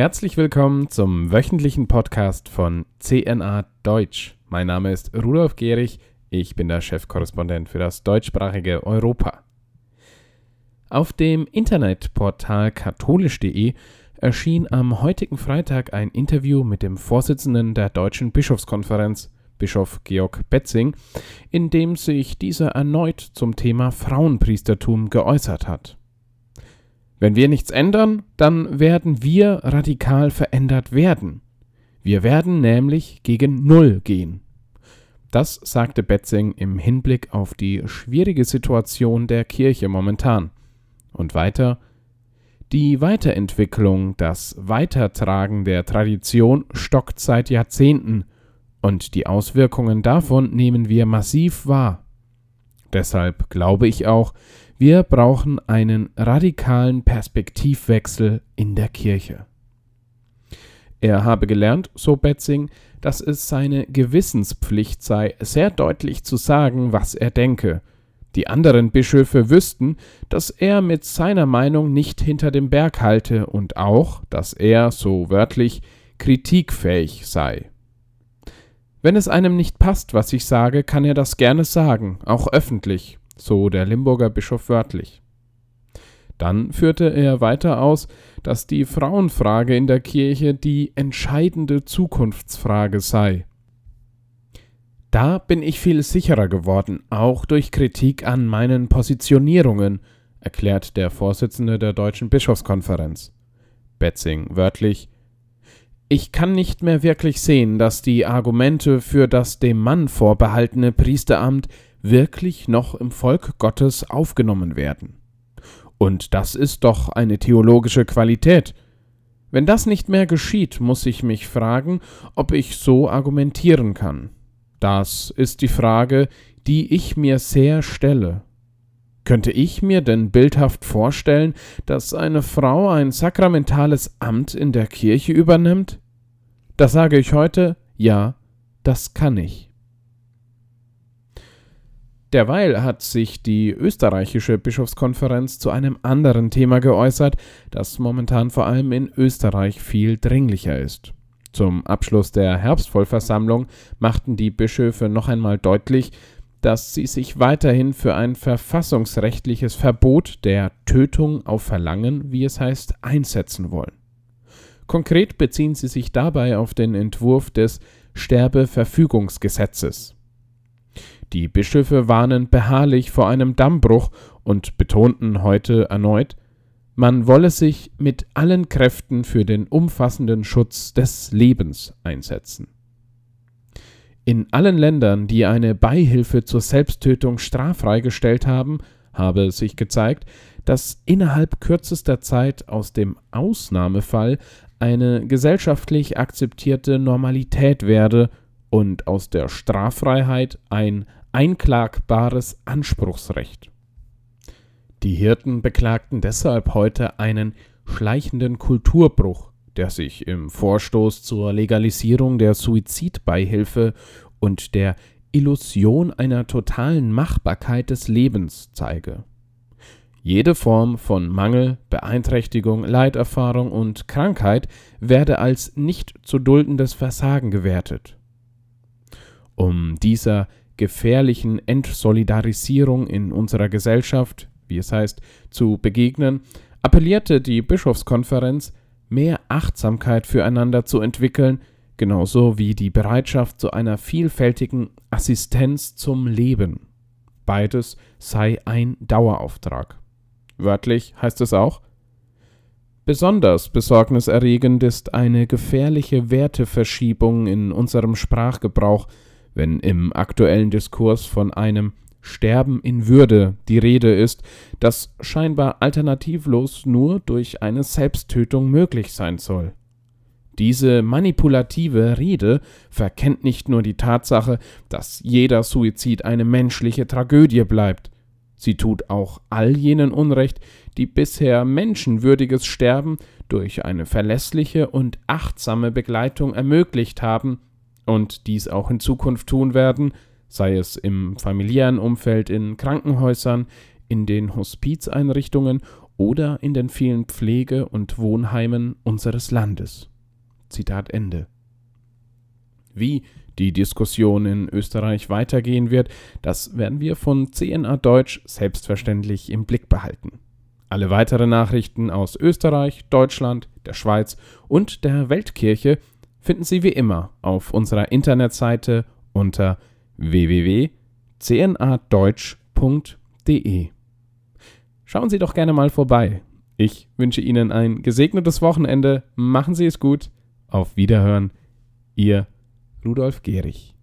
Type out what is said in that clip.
Herzlich willkommen zum wöchentlichen Podcast von CNA Deutsch. Mein Name ist Rudolf Gehrig, ich bin der Chefkorrespondent für das deutschsprachige Europa. Auf dem Internetportal katholisch.de erschien am heutigen Freitag ein Interview mit dem Vorsitzenden der Deutschen Bischofskonferenz, Bischof Georg Betzing, in dem sich dieser erneut zum Thema Frauenpriestertum geäußert hat. Wenn wir nichts ändern, dann werden wir radikal verändert werden. Wir werden nämlich gegen Null gehen. Das sagte Betzing im Hinblick auf die schwierige Situation der Kirche momentan. Und weiter, die Weiterentwicklung, das Weitertragen der Tradition stockt seit Jahrzehnten, und die Auswirkungen davon nehmen wir massiv wahr. Deshalb glaube ich auch, wir brauchen einen radikalen Perspektivwechsel in der Kirche. Er habe gelernt, so Betzing, dass es seine Gewissenspflicht sei, sehr deutlich zu sagen, was er denke. Die anderen Bischöfe wüssten, dass er mit seiner Meinung nicht hinter dem Berg halte und auch, dass er, so wörtlich, kritikfähig sei. Wenn es einem nicht passt, was ich sage, kann er das gerne sagen, auch öffentlich, so der Limburger Bischof wörtlich. Dann führte er weiter aus, dass die Frauenfrage in der Kirche die entscheidende Zukunftsfrage sei. Da bin ich viel sicherer geworden, auch durch Kritik an meinen Positionierungen, erklärt der Vorsitzende der Deutschen Bischofskonferenz. Betzing wörtlich Ich kann nicht mehr wirklich sehen, dass die Argumente für das dem Mann vorbehaltene Priesteramt wirklich noch im Volk Gottes aufgenommen werden. Und das ist doch eine theologische Qualität. Wenn das nicht mehr geschieht, muss ich mich fragen, ob ich so argumentieren kann. Das ist die Frage, die ich mir sehr stelle. Könnte ich mir denn bildhaft vorstellen, dass eine Frau ein sakramentales Amt in der Kirche übernimmt? Da sage ich heute, ja, das kann ich. Derweil hat sich die österreichische Bischofskonferenz zu einem anderen Thema geäußert, das momentan vor allem in Österreich viel dringlicher ist. Zum Abschluss der Herbstvollversammlung machten die Bischöfe noch einmal deutlich, dass sie sich weiterhin für ein verfassungsrechtliches Verbot der Tötung auf Verlangen, wie es heißt, einsetzen wollen. Konkret beziehen sie sich dabei auf den Entwurf des Sterbeverfügungsgesetzes. Die Bischöfe warnen beharrlich vor einem Dammbruch und betonten heute erneut, man wolle sich mit allen Kräften für den umfassenden Schutz des Lebens einsetzen. In allen Ländern, die eine Beihilfe zur Selbsttötung straffrei gestellt haben, habe sich gezeigt, dass innerhalb kürzester Zeit aus dem Ausnahmefall eine gesellschaftlich akzeptierte Normalität werde und aus der Straffreiheit ein einklagbares Anspruchsrecht. Die Hirten beklagten deshalb heute einen schleichenden Kulturbruch, der sich im Vorstoß zur Legalisierung der Suizidbeihilfe und der Illusion einer totalen Machbarkeit des Lebens zeige. Jede Form von Mangel, Beeinträchtigung, Leiterfahrung und Krankheit werde als nicht zu duldendes Versagen gewertet. Um dieser gefährlichen Entsolidarisierung in unserer Gesellschaft, wie es heißt, zu begegnen, appellierte die Bischofskonferenz, mehr Achtsamkeit füreinander zu entwickeln, genauso wie die Bereitschaft zu einer vielfältigen Assistenz zum Leben. Beides sei ein Dauerauftrag. Wörtlich heißt es auch, Besonders besorgniserregend ist eine gefährliche Werteverschiebung in unserem Sprachgebrauch, wenn im aktuellen Diskurs von einem Sterben in Würde die Rede ist, das scheinbar alternativlos nur durch eine Selbsttötung möglich sein soll. Diese manipulative Rede verkennt nicht nur die Tatsache, dass jeder Suizid eine menschliche Tragödie bleibt, sie tut auch all jenen Unrecht, die bisher menschenwürdiges Sterben durch eine verlässliche und achtsame Begleitung ermöglicht haben und dies auch in Zukunft tun werden, sei es im familiären Umfeld in Krankenhäusern, in den Hospizeinrichtungen oder in den vielen Pflege- und Wohnheimen unseres Landes. Zitat Ende. Wie die Diskussion in Österreich weitergehen wird, das werden wir von CNA Deutsch selbstverständlich im Blick behalten. Alle weiteren Nachrichten aus Österreich, Deutschland, der Schweiz und der Weltkirche finden Sie wie immer auf unserer Internetseite unter www.cnadeutsch.de. Schauen Sie doch gerne mal vorbei. Ich wünsche Ihnen ein gesegnetes Wochenende. Machen Sie es gut. Auf Wiederhören. Ihr Rudolf Gehrig.